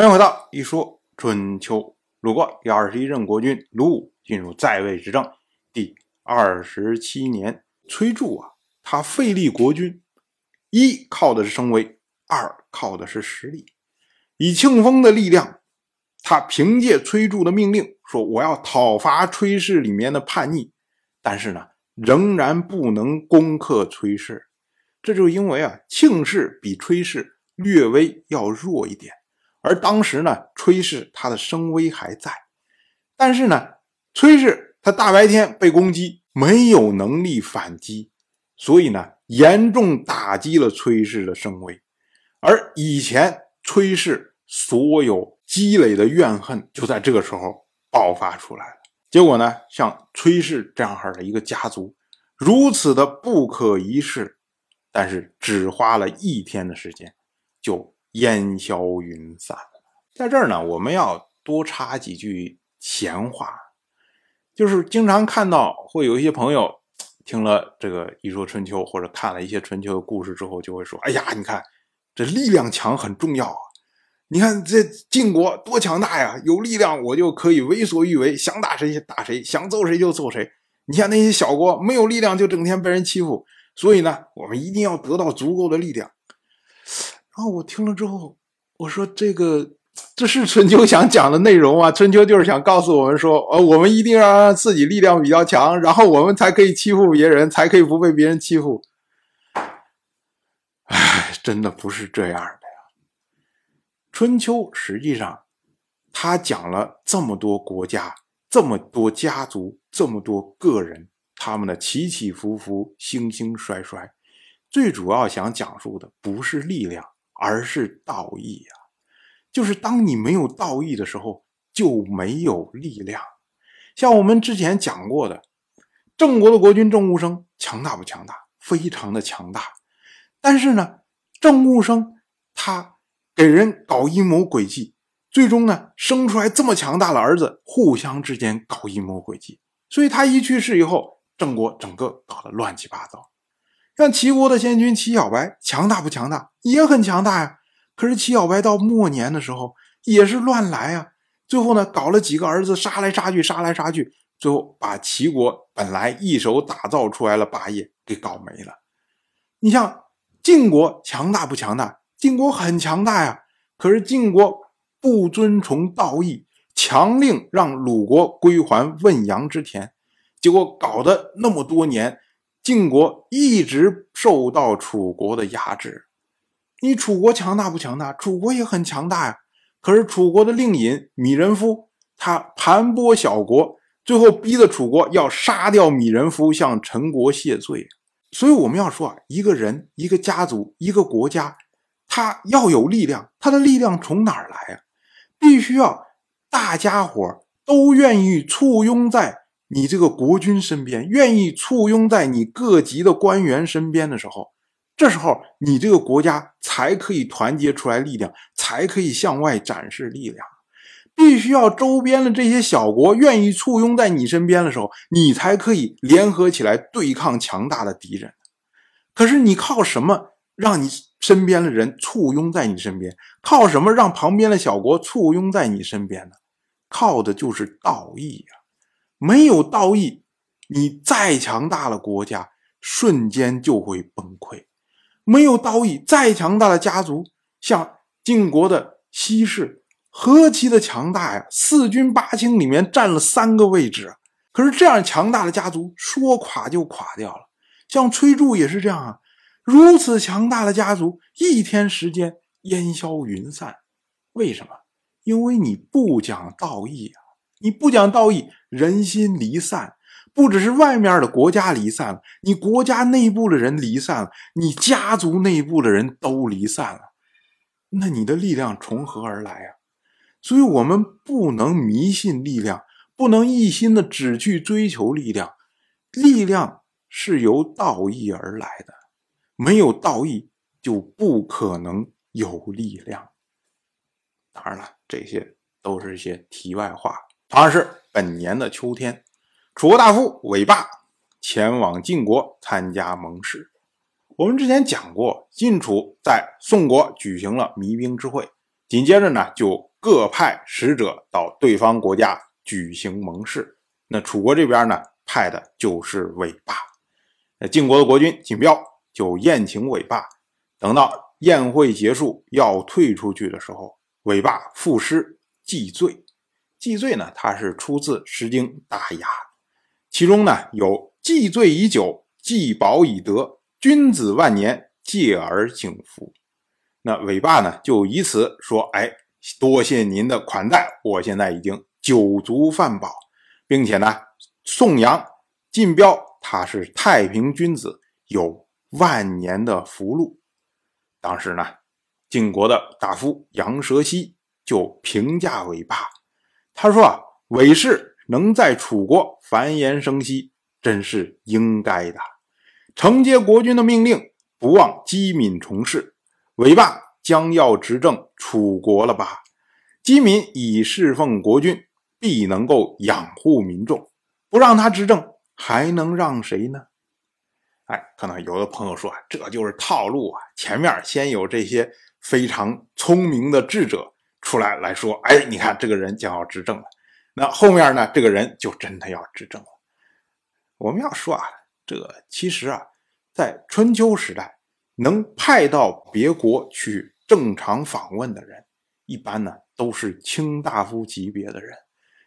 欢迎回到一说春秋。鲁国第二十一任国君鲁武进入在位执政第二十七年，崔杼啊，他废立国君，一靠的是声威，二靠的是实力。以庆丰的力量，他凭借崔杼的命令说：“我要讨伐崔氏里面的叛逆。”但是呢，仍然不能攻克崔氏。这就因为啊，庆氏比崔氏略微要弱一点。而当时呢，崔氏他的声威还在，但是呢，崔氏他大白天被攻击，没有能力反击，所以呢，严重打击了崔氏的声威。而以前崔氏所有积累的怨恨，就在这个时候爆发出来了。结果呢，像崔氏这样的一个家族，如此的不可一世，但是只花了一天的时间，就。烟消云散。在这儿呢，我们要多插几句闲话，就是经常看到会有一些朋友听了这个一说春秋，或者看了一些春秋的故事之后，就会说：“哎呀，你看这力量强很重要啊！你看这晋国多强大呀，有力量我就可以为所欲为，想打谁就打谁，想揍谁就揍谁。你像那些小国没有力量，就整天被人欺负。所以呢，我们一定要得到足够的力量。”然后我听了之后，我说：“这个这是春秋想讲的内容啊！春秋就是想告诉我们说，呃，我们一定要让自己力量比较强，然后我们才可以欺负别人，才可以不被别人欺负。”哎，真的不是这样的呀！春秋实际上，他讲了这么多国家、这么多家族、这么多个人，他们的起起伏伏、兴兴衰衰，最主要想讲述的不是力量。而是道义呀，就是当你没有道义的时候，就没有力量。像我们之前讲过的，郑国的国君郑务生强大不强大？非常的强大。但是呢，郑务生他给人搞阴谋诡计，最终呢生出来这么强大的儿子，互相之间搞阴谋诡计，所以他一去世以后，郑国整个搞得乱七八糟。像齐国的先君齐小白强大不强大？也很强大呀。可是齐小白到末年的时候也是乱来啊。最后呢，搞了几个儿子杀来杀去，杀来杀去，最后把齐国本来一手打造出来了霸业给搞没了。你像晋国强大不强大？晋国很强大呀。可是晋国不遵从道义，强令让鲁国归还汶阳之田，结果搞得那么多年。晋国一直受到楚国的压制，你楚国强大不强大？楚国也很强大呀。可是楚国的令尹米人夫，他盘剥小国，最后逼得楚国要杀掉米人夫，向陈国谢罪。所以我们要说啊，一个人、一个家族、一个国家，他要有力量，他的力量从哪儿来啊？必须要大家伙都愿意簇拥在。你这个国君身边愿意簇拥在你各级的官员身边的时候，这时候你这个国家才可以团结出来力量，才可以向外展示力量。必须要周边的这些小国愿意簇拥在你身边的时候，你才可以联合起来对抗强大的敌人。可是你靠什么让你身边的人簇拥在你身边？靠什么让旁边的小国簇拥在你身边呢？靠的就是道义呀。没有道义，你再强大的国家瞬间就会崩溃；没有道义，再强大的家族，像晋国的西氏，何其的强大呀！四军八卿里面占了三个位置。可是这样强大的家族说垮就垮掉了。像崔杼也是这样啊，如此强大的家族，一天时间烟消云散。为什么？因为你不讲道义啊！你不讲道义。人心离散，不只是外面的国家离散了，你国家内部的人离散了，你家族内部的人都离散了，那你的力量从何而来啊？所以，我们不能迷信力量，不能一心的只去追求力量。力量是由道义而来的，没有道义就不可能有力量。当然了，这些都是一些题外话。同样是。本年的秋天，楚国大夫韦霸前往晋国参加盟誓。我们之前讲过，晋楚在宋国举行了弭兵之会，紧接着呢，就各派使者到对方国家举行盟誓。那楚国这边呢，派的就是韦霸。那晋国的国君景彪就宴请韦霸。等到宴会结束要退出去的时候，韦霸赋诗祭罪。既罪呢，它是出自《诗经·大雅》，其中呢有“既罪已久，既饱已得，君子万年，戒而敬福”。那韦霸呢，就以此说：“哎，多谢您的款待，我现在已经酒足饭饱，并且呢，颂扬晋彪他是太平君子，有万年的福禄。”当时呢，晋国的大夫杨蛇溪就评价韦霸，他说：“啊，韦氏能在楚国繁衍生息，真是应该的，承接国君的命令，不忘机敏从事。”韦霸将要执政楚国了吧？姬敏以侍奉国君，必能够养护民众。不让他执政，还能让谁呢？哎，可能有的朋友说，这就是套路啊！前面先有这些非常聪明的智者出来来说，哎，你看这个人将要执政了。那后面呢，这个人就真的要执政了。我们要说啊，这个其实啊，在春秋时代。能派到别国去正常访问的人，一般呢都是卿大夫级别的人。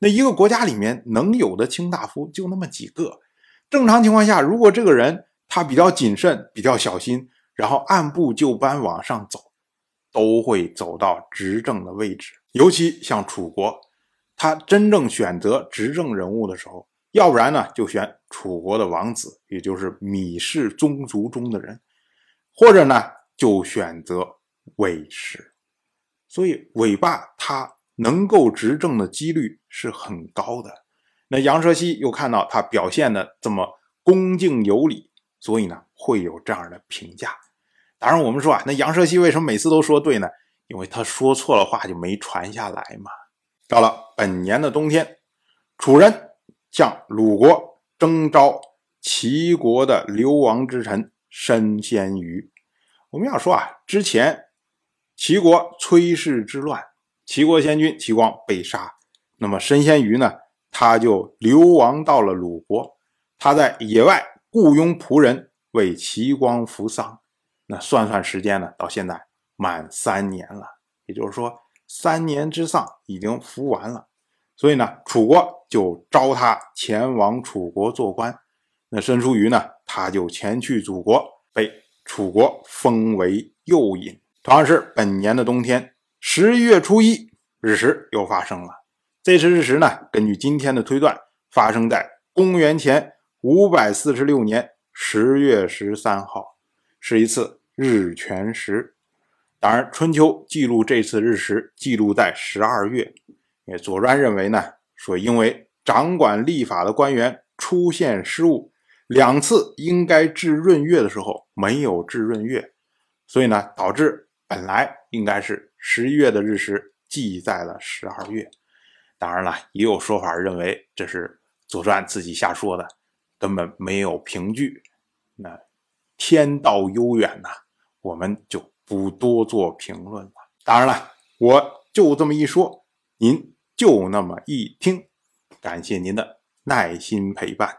那一个国家里面能有的卿大夫就那么几个。正常情况下，如果这个人他比较谨慎、比较小心，然后按部就班往上走，都会走到执政的位置。尤其像楚国，他真正选择执政人物的时候，要不然呢就选楚国的王子，也就是芈氏宗族中的人。或者呢，就选择韦氏，所以韦霸他能够执政的几率是很高的。那杨蛇溪又看到他表现的这么恭敬有礼，所以呢会有这样的评价。当然，我们说啊，那杨蛇溪为什么每次都说对呢？因为他说错了话就没传下来嘛。到了本年的冬天，楚人向鲁国征召齐国的流亡之臣。申先瑜，我们要说啊，之前齐国崔氏之乱，齐国先君齐光被杀，那么申先瑜呢，他就流亡到了鲁国，他在野外雇佣仆人为齐光服丧，那算算时间呢，到现在满三年了，也就是说三年之丧已经服完了，所以呢，楚国就招他前往楚国做官。那申叔瑜呢？他就前去祖国，被楚国封为右尹。同样是本年的冬天，十一月初一日食又发生了。这次日食呢，根据今天的推断，发生在公元前五百四十六年十月十三号，是一次日全食。当然，《春秋》记录这次日食记录在十二月。也左传认为呢，说因为掌管历法的官员出现失误。两次应该至闰月的时候没有至闰月，所以呢，导致本来应该是十一月的日食记在了十二月。当然了，也有说法认为这是《左传》自己瞎说的，根本没有凭据。那天道悠远呐，我们就不多做评论了。当然了，我就这么一说，您就那么一听，感谢您的耐心陪伴。